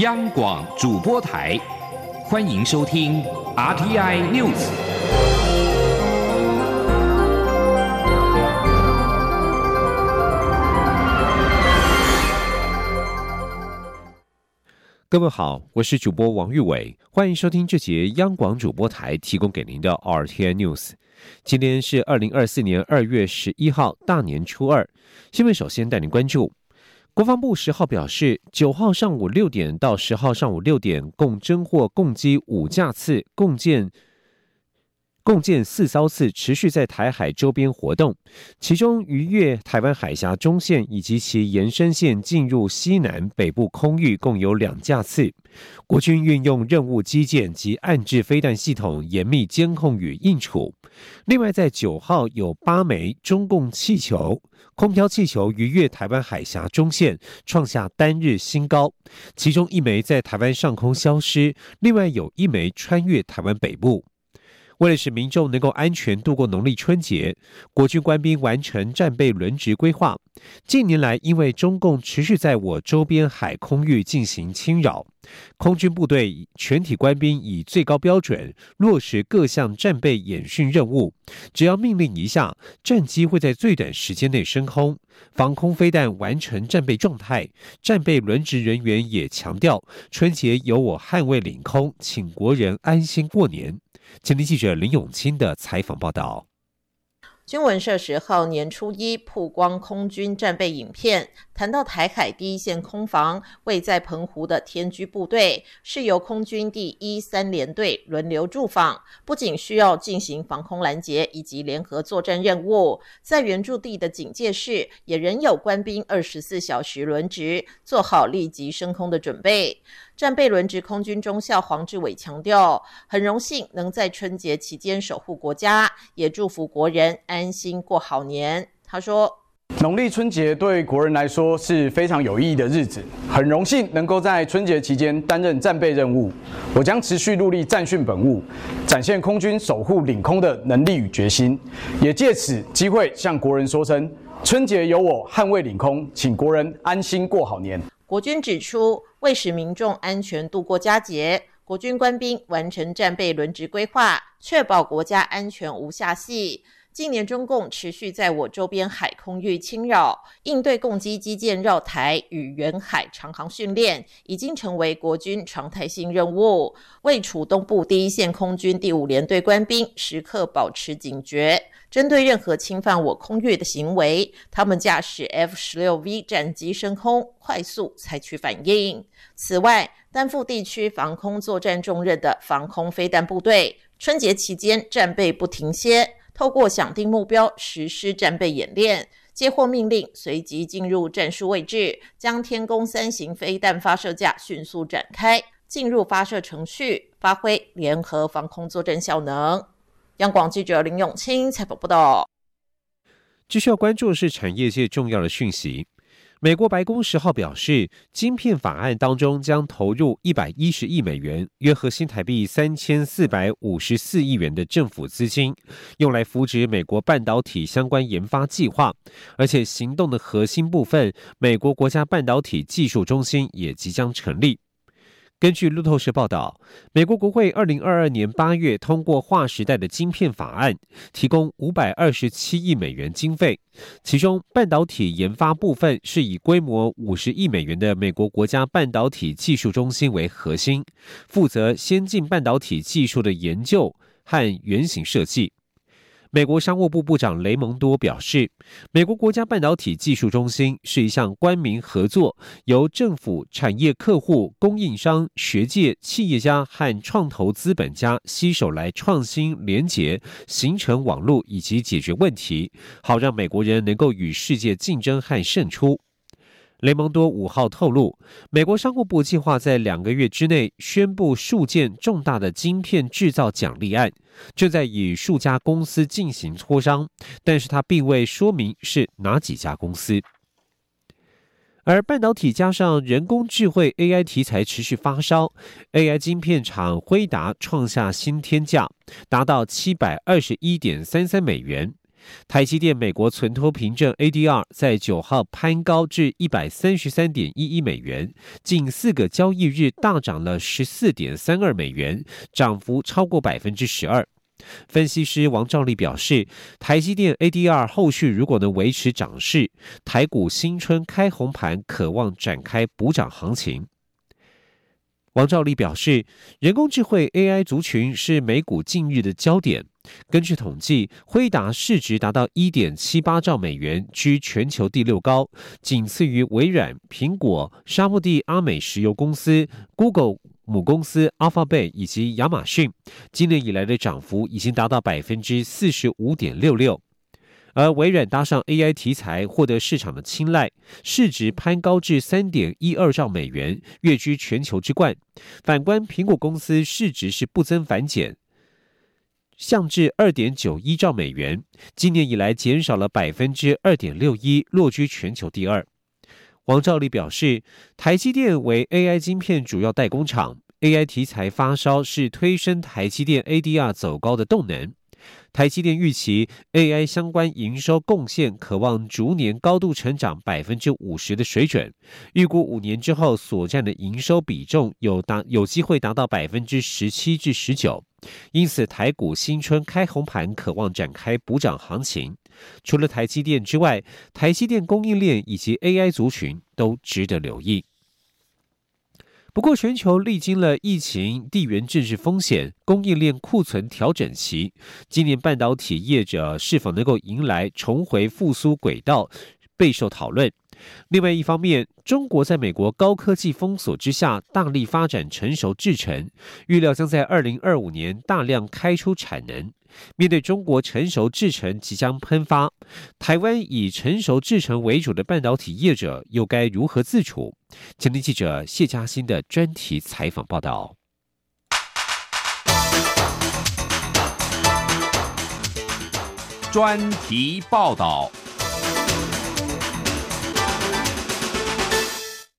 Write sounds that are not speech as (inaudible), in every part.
央广主播台，欢迎收听 RTI News。各位好，我是主播王玉伟，欢迎收听这节央广主播台提供给您的 RTI News。今天是二零二四年二月十一号，大年初二。新闻首先带您关注。国防部十号表示，九号上午六点到十号上午六点，共侦获共击五架次，共建。共建四艘次持续在台海周边活动，其中逾越台湾海峡中线以及其延伸线进入西南北部空域共有两架次。国军运用任务基建及暗制飞弹系统严密监控与应处。另外，在九号有八枚中共气球、空飘气球逾越台湾海峡中线，创下单日新高。其中一枚在台湾上空消失，另外有一枚穿越台湾北部。为了使民众能够安全度过农历春节，国军官兵完成战备轮值规划。近年来，因为中共持续在我周边海空域进行侵扰，空军部队全体官兵以最高标准落实各项战备演训任务。只要命令一下，战机会在最短时间内升空，防空飞弹完成战备状态。战备轮值人员也强调，春节由我捍卫领空，请国人安心过年。前天记者林永清的采访报道。军文社十号年初一曝光空军战备影片，谈到台海第一线空防位在澎湖的天居部队，是由空军第一三联队轮流驻防，不仅需要进行防空拦截以及联合作战任务，在原驻地的警戒室也仍有官兵二十四小时轮值，做好立即升空的准备。战备轮值空军中校黄志伟强调，很荣幸能在春节期间守护国家，也祝福国人安心过好年。他说：“农历春节对国人来说是非常有意义的日子，很荣幸能够在春节期间担任战备任务。我将持续努力战训本务，展现空军守护领空的能力与决心，也借此机会向国人说声：春节由我捍卫领空，请国人安心过好年。”国军指出，为使民众安全度过佳节，国军官兵完成战备轮值规划，确保国家安全无下隙。近年中共持续在我周边海空域侵扰，应对攻击基建绕台与远海长航训练，已经成为国军常态性任务。为处东部第一线空军第五联队官兵时刻保持警觉，针对任何侵犯我空域的行为，他们驾驶 F 十六 V 战机升空，快速采取反应。此外，担负地区防空作战重任的防空飞弹部队，春节期间战备不停歇。透过想定目标，实施战备演练，接获命令，随即进入战术位置，将天宫三型飞弹发射架迅速展开，进入发射程序，发挥联合防空作战效能。央广记者林永清采访报道。继续要关注的是产业界重要的讯息。美国白宫十号表示，晶片法案当中将投入一百一十亿美元，约合新台币三千四百五十四亿元的政府资金，用来扶植美国半导体相关研发计划。而且，行动的核心部分，美国国家半导体技术中心也即将成立。根据路透社报道，美国国会二零二二年八月通过划时代的晶片法案，提供五百二十七亿美元经费，其中半导体研发部分是以规模五十亿美元的美国国家半导体技术中心为核心，负责先进半导体技术的研究和原型设计。美国商务部部长雷蒙多表示，美国国家半导体技术中心是一项官民合作，由政府、产业客户、供应商、学界、企业家和创投资本家携手来创新、连结、形成网络以及解决问题，好让美国人能够与世界竞争和胜出。雷蒙多五号透露，美国商务部计划在两个月之内宣布数件重大的晶片制造奖励案，正在与数家公司进行磋商，但是他并未说明是哪几家公司。而半导体加上人工智慧 AI 题材持续发烧，AI 晶片厂辉达创下新天价，达到七百二十一点三三美元。台积电美国存托凭证 ADR 在九号攀高至一百三十三点一一美元，近四个交易日大涨了十四点三二美元，涨幅超过百分之十二。分析师王兆立表示，台积电 ADR 后续如果能维持涨势，台股新春开红盘，渴望展开补涨行情。王兆立表示，人工智慧 AI 族群是美股近日的焦点。根据统计，辉达市值达到一点七八兆美元，居全球第六高，仅次于微软、苹果、沙漠地阿美石油公司、Google。母公司 Alphabet 以及亚马逊今年以来的涨幅已经达到百分之四十五点六六，而微软搭上 AI 题材获得市场的青睐，市值攀高至三点一二兆美元，跃居全球之冠。反观苹果公司市值是不增反减，降至二点九一兆美元，今年以来减少了百分之二点六一，落居全球第二。王兆立表示，台积电为 AI 晶片主要代工厂，AI 题材发烧是推升台积电 ADR 走高的动能。台积电预期 AI 相关营收贡献渴望逐年高度成长百分之五十的水准，预估五年之后所占的营收比重有达有机会达到百分之十七至十九。因此，台股新春开红盘，渴望展开补涨行情。除了台积电之外，台积电供应链以及 AI 族群都值得留意。不过，全球历经了疫情、地缘政治风险、供应链库存调整期，今年半导体业者是否能够迎来重回复苏轨道，备受讨论。另外一方面，中国在美国高科技封锁之下，大力发展成熟制程，预料将在二零二五年大量开出产能。面对中国成熟制程即将喷发，台湾以成熟制程为主的半导体业者又该如何自处？前听记者谢嘉欣的专题采访报道。专题报道。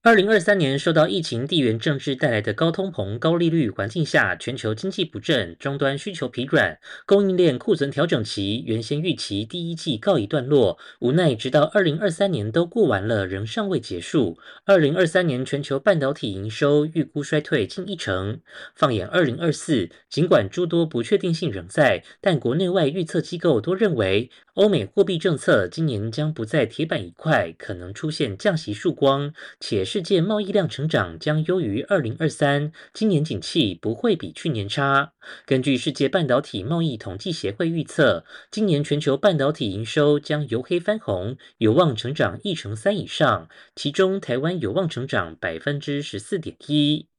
二零二三年受到疫情、地缘政治带来的高通膨、高利率环境下，全球经济不振，终端需求疲软，供应链库存调整期原先预期第一季告一段落，无奈直到二零二三年都过完了，仍尚未结束。二零二三年全球半导体营收预估衰退近一成。放眼二零二四，尽管诸多不确定性仍在，但国内外预测机构都认为。欧美货币政策今年将不再铁板一块，可能出现降息曙光，且世界贸易量成长将优于二零二三，今年景气不会比去年差。根据世界半导体贸易统计协会预测，今年全球半导体营收将由黑翻红，有望成长一成三以上，其中台湾有望成长百分之十四点一。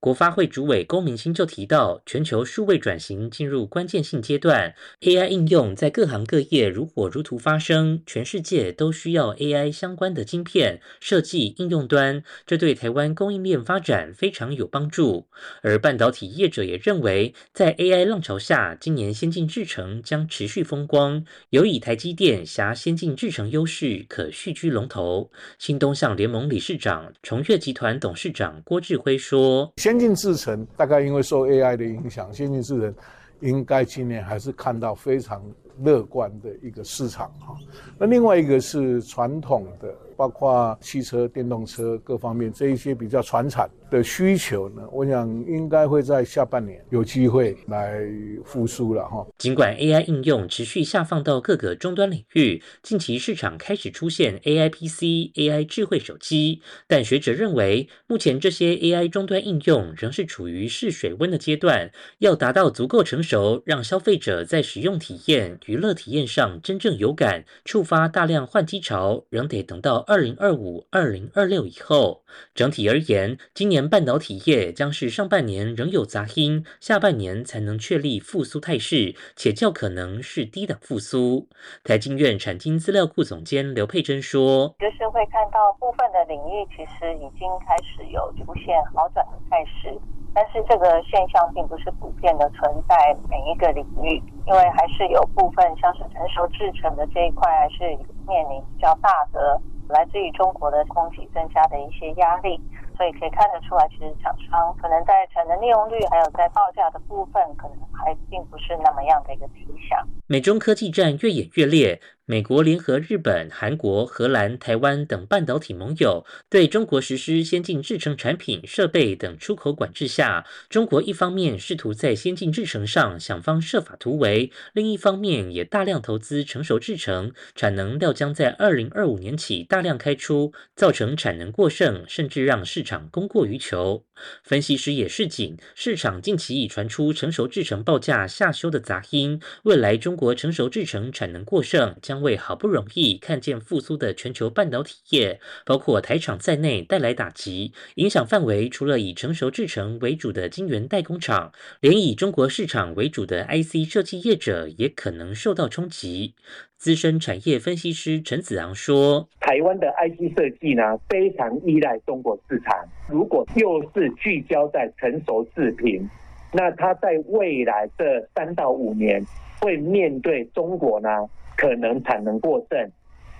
国发会主委龚明鑫就提到，全球数位转型进入关键性阶段，AI 应用在各行各业如火如荼发生，全世界都需要 AI 相关的晶片设计应用端，这对台湾供应链发展非常有帮助。而半导体业者也认为，在 AI 浪潮下，今年先进制程将持续风光，有以台积电辖先进制程优势，可续居龙头。新东向联盟理事长、重越集团董事长郭志辉说。先进制程大概因为受 AI 的影响，先进制程应该今年还是看到非常乐观的一个市场哈。那另外一个是传统的，包括汽车、电动车各方面这一些比较传产。的需求呢，我想应该会在下半年有机会来复苏了哈。尽管 AI 应用持续下放到各个终端领域，近期市场开始出现 AI PC、AI 智慧手机，但学者认为，目前这些 AI 终端应用仍是处于试水温的阶段，要达到足够成熟，让消费者在使用体验、娱乐体验上真正有感，触发大量换机潮，仍得等到二零二五、二零二六以后。整体而言，今年。半导体业将是上半年仍有杂音，下半年才能确立复苏态势，且较可能是低档复苏。台经院产经资料库总监刘佩珍说：“就是会看到部分的领域其实已经开始有出现好转的态势，但是这个现象并不是普遍的存在每一个领域，因为还是有部分像是成熟制成的这一块还是面临比较大的来自于中国的供给增加的一些压力。”所以可以看得出来，其实厂商可能在产能利用率还有在报价的部分，可能还并不是那么样的一个理想。美中科技战越演越烈。美国联合日本、韩国、荷兰、台湾等半导体盟友对中国实施先进制程产品、设备等出口管制下，中国一方面试图在先进制程上想方设法突围，另一方面也大量投资成熟制程，产能料将在二零二五年起大量开出，造成产能过剩，甚至让市场供过于求。分析师也示警，市场近期已传出成熟制程报价下修的杂音，未来中国成熟制程产能过剩将。为好不容易看见复苏的全球半导体业，包括台厂在内带来打击，影响范围除了以成熟制程为主的晶圆代工厂，连以中国市场为主的 IC 设计业者也可能受到冲击。资深产业分析师陈子昂说：“台湾的 IC 设计呢，非常依赖中国市场，如果又是聚焦在成熟制品，那它在未来这三到五年会面对中国呢？”可能产能过剩，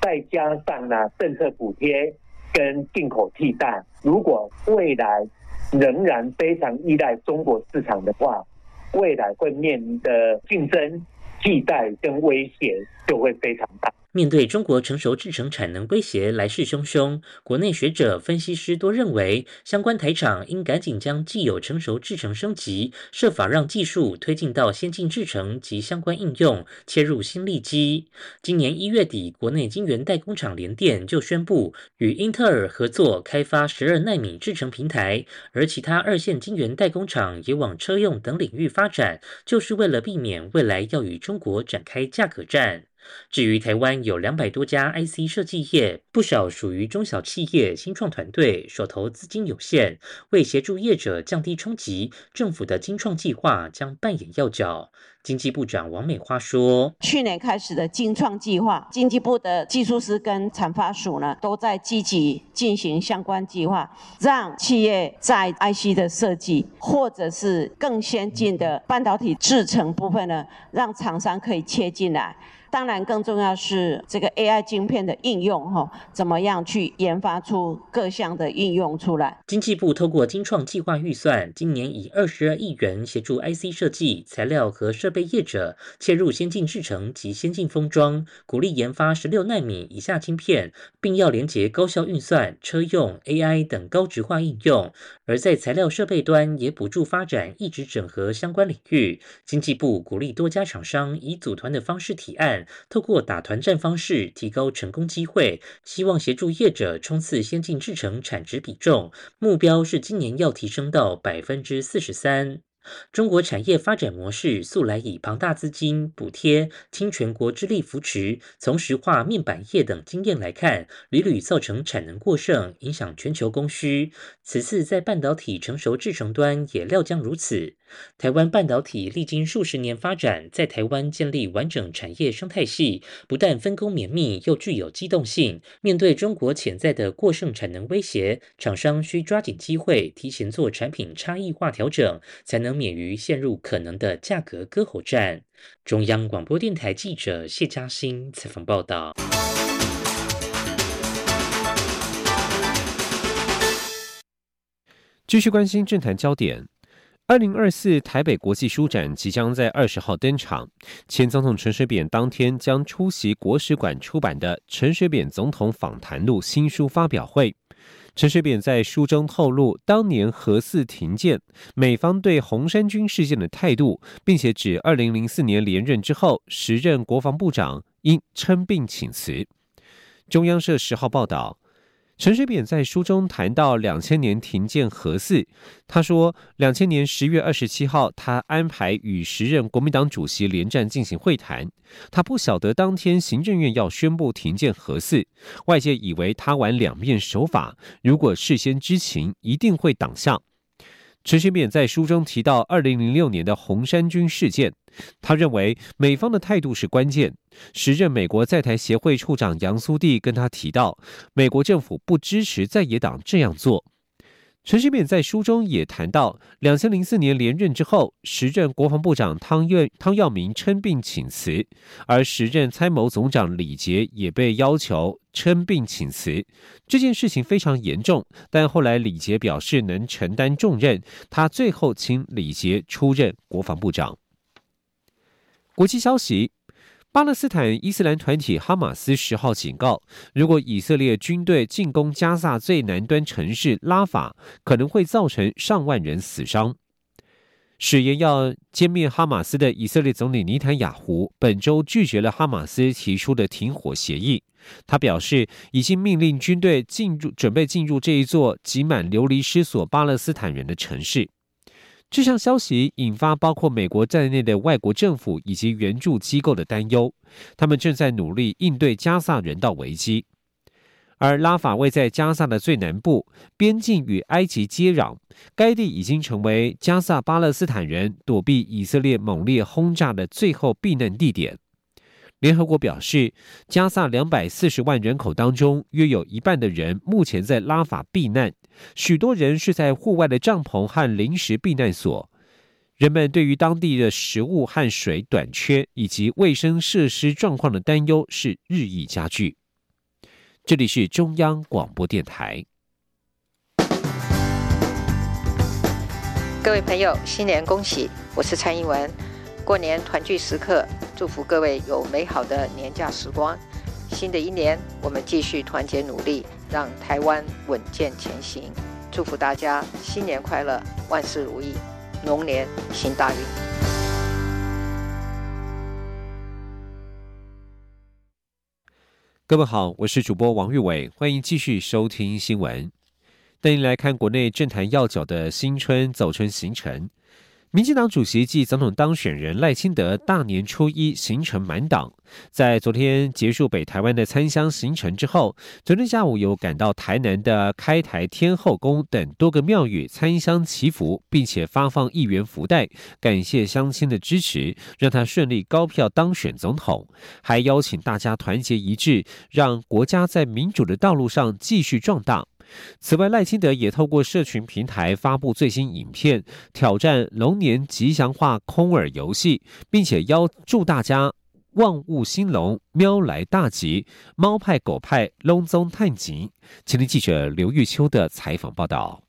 再加上呢政策补贴跟进口替代，如果未来仍然非常依赖中国市场的话，未来会面临的竞争、替代跟威胁就会非常大。面对中国成熟制程产能威胁来势汹汹，国内学者分析师多认为，相关台厂应赶紧将既有成熟制程升级，设法让技术推进到先进制程及相关应用，切入新利基。今年一月底，国内晶圆代工厂联电就宣布与英特尔合作开发十二纳米制程平台，而其他二线晶圆代工厂也往车用等领域发展，就是为了避免未来要与中国展开价格战。至于台湾有两百多家 IC 设计业，不少属于中小企业、新创团队，手头资金有限，为协助业者降低冲击，政府的精创计划将扮演要角。经济部长王美花说：“去年开始的精创计划，经济部的技术师跟产发署呢，都在积极进行相关计划，让企业在 IC 的设计，或者是更先进的半导体制成部分呢，让厂商可以切进来。”当然，更重要是这个 AI 晶片的应用，哈，怎么样去研发出各项的应用出来？经济部透过金创计划预算，今年以二十二亿元协助 IC 设计、材料和设备业者切入先进制程及先进封装，鼓励研发十六纳米以下晶片，并要连接高效运算、车用 AI 等高值化应用。而在材料设备端，也补助发展一直整合相关领域。经济部鼓励多家厂商以组团的方式提案。透过打团战方式提高成功机会，希望协助业者冲刺先进制程产值比重，目标是今年要提升到百分之四十三。中国产业发展模式素来以庞大资金补贴、倾全国之力扶持，从石化、面板业等经验来看，屡屡造成产能过剩，影响全球供需。此次在半导体成熟制程端也料将如此。台湾半导体历经数十年发展，在台湾建立完整产业生态系，不但分工绵密，又具有机动性。面对中国潜在的过剩产能威胁，厂商需抓紧机会，提前做产品差异化调整，才能免于陷入可能的价格割喉战。中央广播电台记者谢嘉欣采访报道。继续关心政坛焦点。二零二四台北国际书展即将在二十号登场，前总统陈水扁当天将出席国史馆出版的《陈水扁总统访谈录》新书发表会。陈水扁在书中透露当年核四停建、美方对红衫军事件的态度，并且指二零零四年连任之后，时任国防部长因称病请辞。中央社十号报道。陈水扁在书中谈到两千年停建核四，他说，两千年十月二十七号，他安排与时任国民党主席连战进行会谈，他不晓得当天行政院要宣布停建核四，外界以为他玩两面手法，如果事先知情，一定会挡下。陈水扁在书中提到二零零六年的红衫军事件，他认为美方的态度是关键。时任美国在台协会处长杨苏蒂跟他提到，美国政府不支持在野党这样做。陈水扁在书中也谈到，两千零四年连任之后，时任国防部长汤岳汤耀明称病请辞，而时任参谋总长李杰也被要求称病请辞。这件事情非常严重，但后来李杰表示能承担重任，他最后请李杰出任国防部长。国际消息：巴勒斯坦伊斯兰团体哈马斯十号警告，如果以色列军队进攻加萨最南端城市拉法，可能会造成上万人死伤。誓言要歼灭哈马斯的以色列总理尼坦雅胡本周拒绝了哈马斯提出的停火协议。他表示，已经命令军队进入，准备进入这一座挤满流离失所巴勒斯坦人的城市。这项消息引发包括美国在内的外国政府以及援助机构的担忧，他们正在努力应对加萨人道危机。而拉法位在加萨的最南部，边境与埃及接壤，该地已经成为加萨巴勒斯坦人躲避以色列猛烈轰炸的最后避难地点。联合国表示，加萨两百四十万人口当中，约有一半的人目前在拉法避难，许多人是在户外的帐篷和临时避难所。人们对于当地的食物和水短缺以及卫生设施状况的担忧是日益加剧。这里是中央广播电台。各位朋友，新年恭喜！我是蔡英文。过年团聚时刻，祝福各位有美好的年假时光。新的一年，我们继续团结努力，让台湾稳健前行。祝福大家新年快乐，万事如意，龙年行大运。各位好，我是主播王玉伟，欢迎继续收听新闻。带您来看国内政坛要角的新春走春行程。民进党主席暨总统当选人赖清德大年初一行程满档，在昨天结束北台湾的参乡行程之后，昨天下午有赶到台南的开台天后宫等多个庙宇参香祈福，并且发放一元福袋，感谢乡亲的支持，让他顺利高票当选总统，还邀请大家团结一致，让国家在民主的道路上继续壮大。此外，赖清德也透过社群平台发布最新影片，挑战龙年吉祥话空耳游戏，并且邀祝大家万物兴隆，喵来大吉，猫派狗派龙宗探吉。请听记者刘玉秋的采访报道。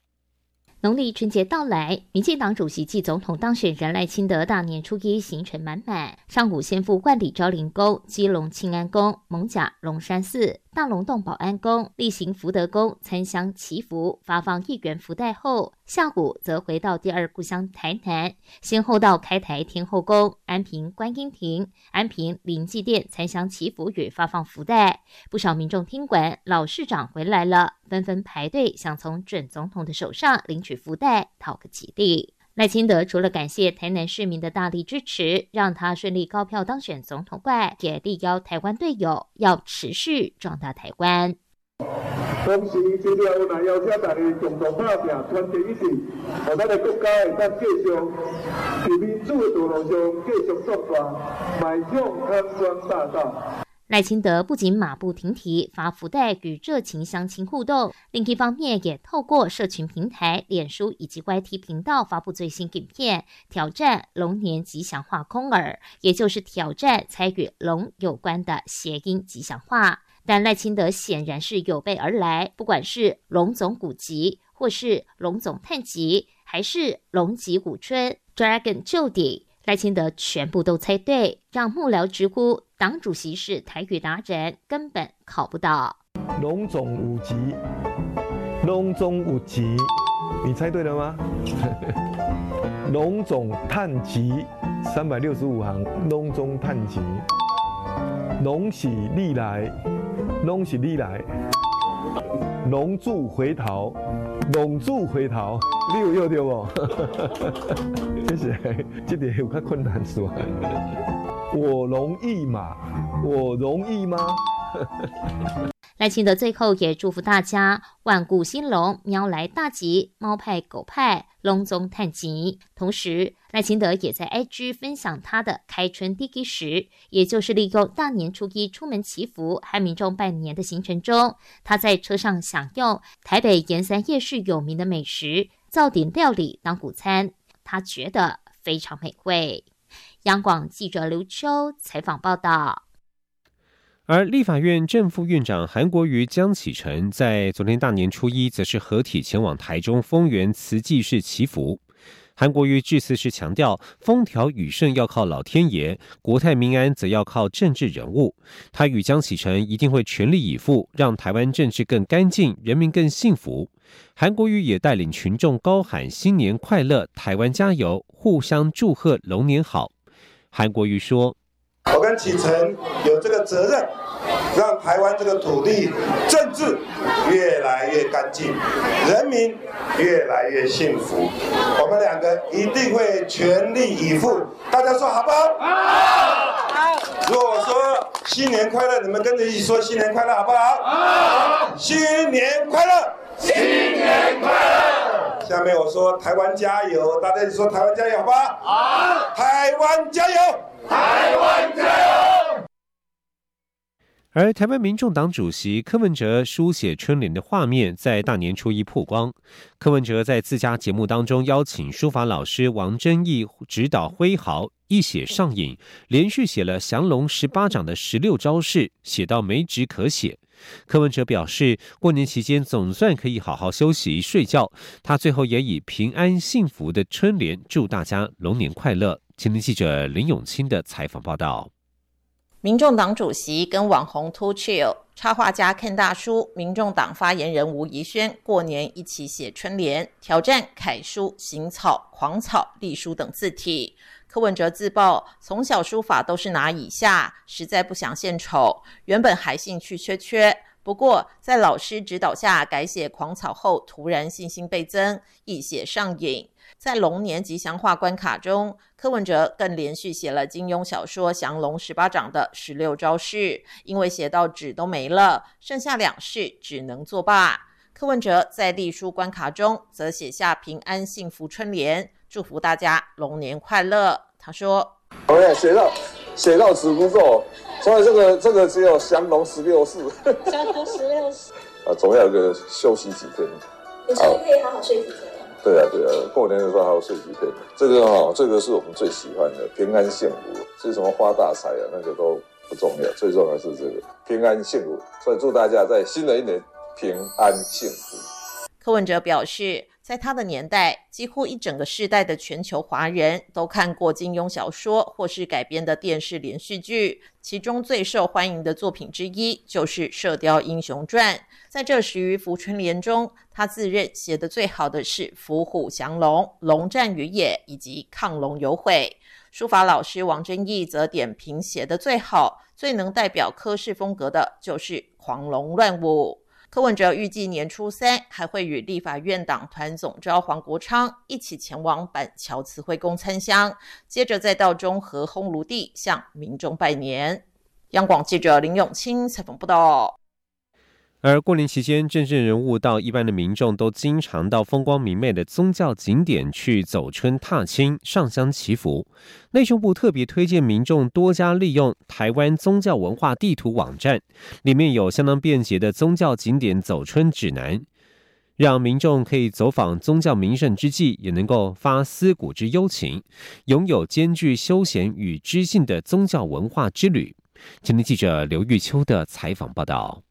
农历春节到来，民进党主席暨总统当选人赖清德大年初一行程满满。上午先赴万里昭陵宫、基隆庆安宫、蒙甲龙山寺、大龙洞保安宫、例行福德宫参香祈福，发放一元福袋后，下午则回到第二故乡台南，先后到开台天后宫、安平观音亭、安平灵济殿参香祈福与发放福袋。不少民众听闻老市长回来了。纷纷排队，想从准总统的手上领取福袋，讨个吉利。赖清德除了感谢台南市民的大力支持，让他顺利高票当选总统外，也力邀台湾队友要持续壮大台湾。同时，接下来我来邀请大家共同拍拼，团结一致，让咱的国家会当继续在民主的道路上继续壮大，迈向康庄大道。赖清德不仅马不停蹄发福袋与热情乡亲互动，另一方面也透过社群平台、脸书以及 YT 频道发布最新影片，挑战龙年吉祥话空耳，也就是挑战参与龙有关的谐音吉祥话。但赖清德显然是有备而来，不管是龙总古籍，或是龙总探吉，还是龙吉古春 Dragon 就底。赖清德全部都猜对，让幕僚直呼党主席是台语达人，根本考不到。龙总五级，龙总五级，你猜对了吗？(laughs) 龙总探级，三百六十五行，龙总探级，龙喜历来，龙喜历来，龙柱回头。龙柱回头，你有要对不？(laughs) 谢谢，这点有较困难是吧？我容易吗？我容易吗？赖清德最后也祝福大家万古兴隆，喵来大吉，猫派狗派龙宗探吉。同时，赖清德也在 IG 分享他的开春第一时，也就是利用大年初一出门祈福和民众拜年的行程中，他在车上享用台北盐山夜市有名的美食灶鼎料理当午餐，他觉得非常美味。央广记者刘秋采访报道。而立法院正副院长韩国瑜、江启臣在昨天大年初一，则是合体前往台中丰原慈济市祈福。韩国瑜致辞时强调，风调雨顺要靠老天爷，国泰民安则要靠政治人物。他与江启臣一定会全力以赴，让台湾政治更干净，人民更幸福。韩国瑜也带领群众高喊“新年快乐，台湾加油”，互相祝贺龙年好。韩国瑜说：“我跟启程有这个责任。”让台湾这个土地政治越来越干净，人民越来越幸福。我们两个一定会全力以赴，大家说好不好？好。如果我说新年快乐，你们跟着一起说新年快乐，好不好？好。新年快乐！新年快乐！下面我说台湾加油，大家一起说台湾加油，好不好？好。台湾加油！台湾加油！而台湾民众党主席柯文哲书写春联的画面在大年初一曝光。柯文哲在自家节目当中邀请书法老师王真义指导挥毫，一写上瘾，连续写了降龙十八掌的十六招式，写到没纸可写。柯文哲表示，过年期间总算可以好好休息睡觉。他最后也以平安幸福的春联祝大家龙年快乐。青年记者林永清的采访报道。民众党主席跟网红 Two Chill、插画家 Ken 大叔、民众党发言人吴怡轩过年一起写春联，挑战楷书、行草、狂草、隶书等字体。柯文哲自曝从小书法都是拿以下，实在不想献丑，原本还兴趣缺缺，不过在老师指导下改写狂草后，突然信心倍增，一写上瘾。在龙年吉祥话关卡中，柯文哲更连续写了金庸小说《降龙十八掌》的十六招式，因为写到纸都没了，剩下两式只能作罢。柯文哲在隶书关卡中则写下平安幸福春联，祝福大家龙年快乐。他说：“哦，写到写到纸不够，所以这个这个只有降龙十六式。降龙十六式 (laughs) 啊，总要有个休息几天，你说可以好好睡几天。”对啊，对啊，过年的时候还要睡几天。这个哈，这个是我们最喜欢的，平安幸福。是什么发大财啊，那个都不重要，最重要是这个平安幸福。所以祝大家在新的一年平安幸福。柯文哲表示。在他的年代，几乎一整个世代的全球华人都看过金庸小说或是改编的电视连续剧，其中最受欢迎的作品之一就是《射雕英雄传》。在这十余幅春联中，他自认写的最好的是“伏虎降龙”“龙战于野”以及“亢龙有悔”。书法老师王真义则点评写的最好、最能代表科氏风格的就是“狂龙乱舞”。柯文哲预计年初三还会与立法院党团总召黄国昌一起前往板桥慈惠宫参香，接着再到中和烘炉地向民众拜年。央广记者林永清采访报道。而过年期间，政治人物到一般的民众都经常到风光明媚的宗教景点去走春踏青、上香祈福。内政部特别推荐民众多加利用台湾宗教文化地图网站，里面有相当便捷的宗教景点走春指南，让民众可以走访宗教名胜之际，也能够发思古之幽情，拥有兼具休闲与知性的宗教文化之旅。今天记者刘玉秋的采访报道。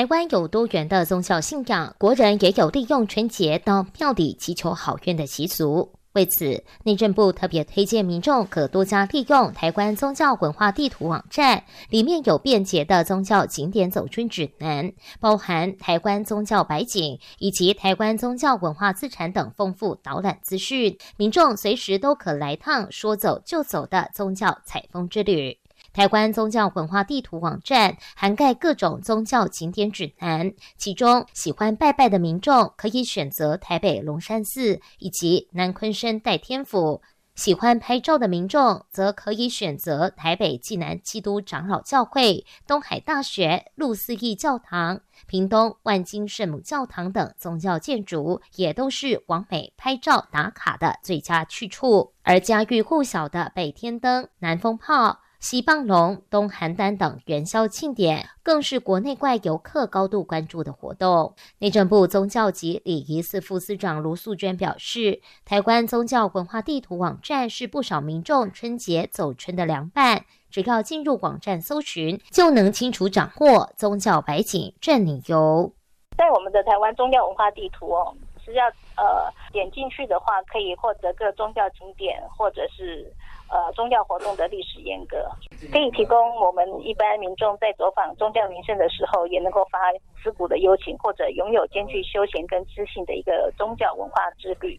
台湾有多元的宗教信仰，国人也有利用春节到庙里祈求好运的习俗。为此，内政部特别推荐民众可多加利用台湾宗教文化地图网站，里面有便捷的宗教景点走春指南，包含台湾宗教白景以及台湾宗教文化资产等丰富导览资讯，民众随时都可来趟说走就走的宗教采风之旅。台湾宗教文化地图网站涵盖各种宗教景点指南，其中喜欢拜拜的民众可以选择台北龙山寺以及南昆山代天府；喜欢拍照的民众则可以选择台北济南基督长老教会、东海大学、路思义教堂、屏东万金圣母教堂等宗教建筑，也都是往美拍照打卡的最佳去处。而家喻户晓的北天灯、南风炮。西棒龙、东邯郸等元宵庆典，更是国内外游客高度关注的活动。内政部宗教及礼仪司副司长卢素娟表示，台湾宗教文化地图网站是不少民众春节走春的良伴，只要进入网站搜寻，就能清楚掌握宗教白景、正旅游。在我们的台湾宗教文化地图哦。是要呃点进去的话，可以获得各宗教景点或者是呃宗教活动的历史严格，可以提供我们一般民众在走访宗教名胜的时候，也能够发自古的幽情，或者拥有兼具休闲跟知性的一个宗教文化之旅。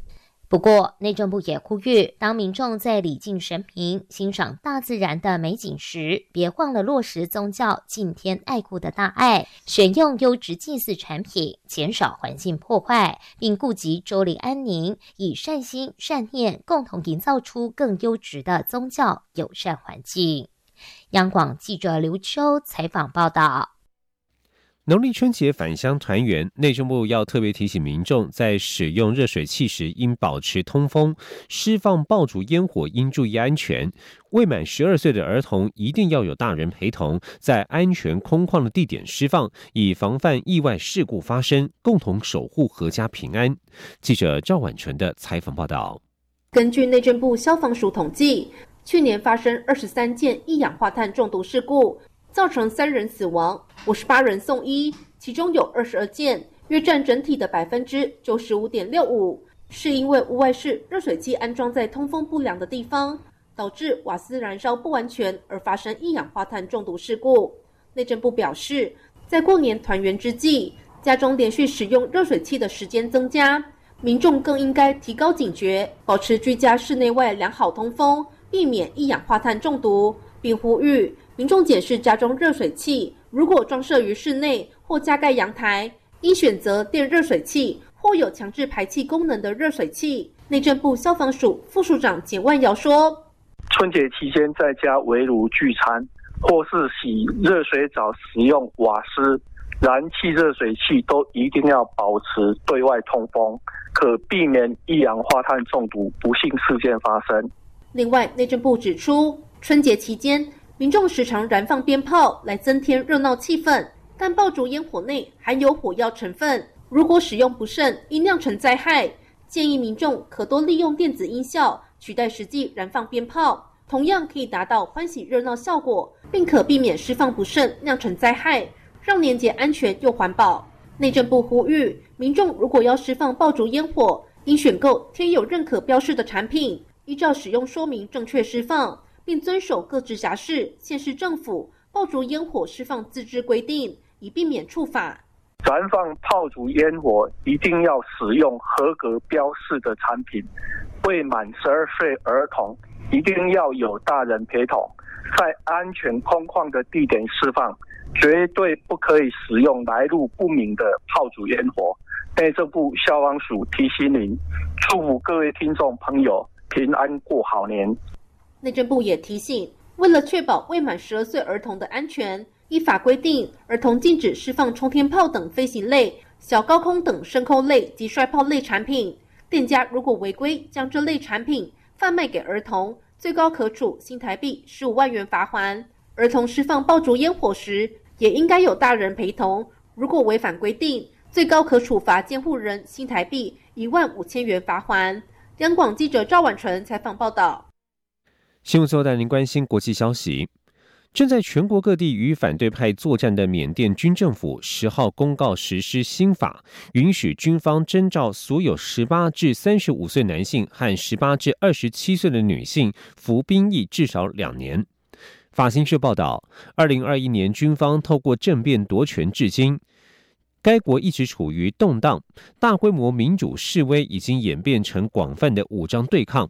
不过，内政部也呼吁，当民众在礼敬神明、欣赏大自然的美景时，别忘了落实宗教敬天爱故的大爱，选用优质祭祀产品，减少环境破坏，并顾及周礼安宁，以善心善念共同营造出更优质的宗教友善环境。央广记者刘秋采访报道。农历春节返乡团圆，内政部要特别提醒民众，在使用热水器时应保持通风；释放爆竹烟火应注意安全。未满十二岁的儿童一定要有大人陪同，在安全空旷的地点释放，以防范意外事故发生，共同守护阖家平安。记者赵婉纯的采访报道。根据内政部消防署统计，去年发生二十三件一氧化碳中毒事故。造成三人死亡，五十八人送医，其中有二十二件，约占整体的百分之九十五点六五，是因为屋外式热水器安装在通风不良的地方，导致瓦斯燃烧不完全而发生一氧化碳中毒事故。内政部表示，在过年团圆之际，家中连续使用热水器的时间增加，民众更应该提高警觉，保持居家室内外良好通风，避免一氧化碳中毒，并呼吁。民众检视家中热水器，如果装设于室内或加盖阳台，应选择电热水器或有强制排气功能的热水器。内政部消防署副署长简万尧说：“春节期间在家围炉聚餐，或是洗热水澡使用瓦斯、燃气热水器，都一定要保持对外通风，可避免一氧化碳中毒不幸事件发生。”另外，内政部指出，春节期间。民众时常燃放鞭炮来增添热闹气氛，但爆竹烟火内含有火药成分，如果使用不慎，易酿成灾害。建议民众可多利用电子音效取代实际燃放鞭炮，同样可以达到欢喜热闹效果，并可避免释放不慎酿成灾害，让年节安全又环保。内政部呼吁民众，如果要释放爆竹烟火，应选购贴有认可标示的产品，依照使用说明正确释放。并遵守各直辖市、县市政府爆竹烟火释放自治规定，以避免触法。燃放炮竹烟火一定要使用合格标示的产品。未满十二岁儿童一定要有大人陪同，在安全空旷的地点释放，绝对不可以使用来路不明的炮竹烟火。内政部消防署提醒您，祝福各位听众朋友平安过好年。内政部也提醒，为了确保未满十二岁儿童的安全，依法规定，儿童禁止释放冲天炮等飞行类、小高空等升空类及摔炮类产品。店家如果违规将这类产品贩卖给儿童，最高可处新台币十五万元罚款。儿童释放爆竹烟火时，也应该有大人陪同。如果违反规定，最高可处罚监护人新台币一万五千元罚款。央广记者赵婉纯采访报道。新闻最后带您关心国际消息。正在全国各地与反对派作战的缅甸军政府十号公告实施新法，允许军方征召所有十八至三十五岁男性和十八至二十七岁的女性服兵役至少两年。法新社报道，二零二一年军方透过政变夺权至今，该国一直处于动荡，大规模民主示威已经演变成广泛的武装对抗。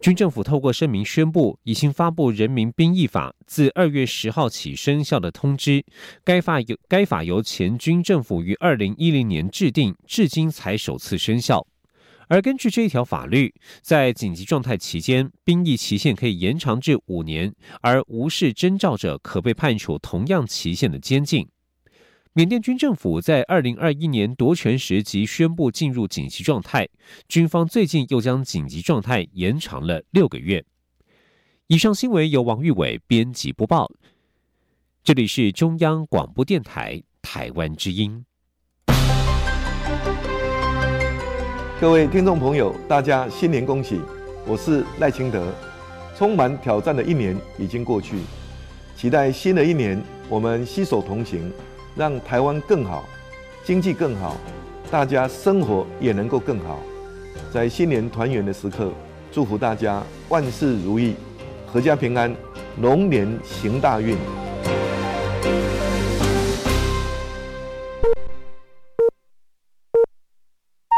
军政府透过声明宣布，已经发布《人民兵役法》，自二月十号起生效的通知。该法由该法由前军政府于二零一零年制定，至今才首次生效。而根据这一条法律，在紧急状态期间，兵役期限可以延长至五年，而无视征召者可被判处同样期限的监禁。缅甸军政府在二零二一年夺权时即宣布进入紧急状态，军方最近又将紧急状态延长了六个月。以上新闻由王玉伟编辑播报，这里是中央广播电台台湾之音。各位听众朋友，大家新年恭喜！我是赖清德。充满挑战的一年已经过去，期待新的一年，我们携手同行。让台湾更好，经济更好，大家生活也能够更好。在新年团圆的时刻，祝福大家万事如意，阖家平安，龙年行大运。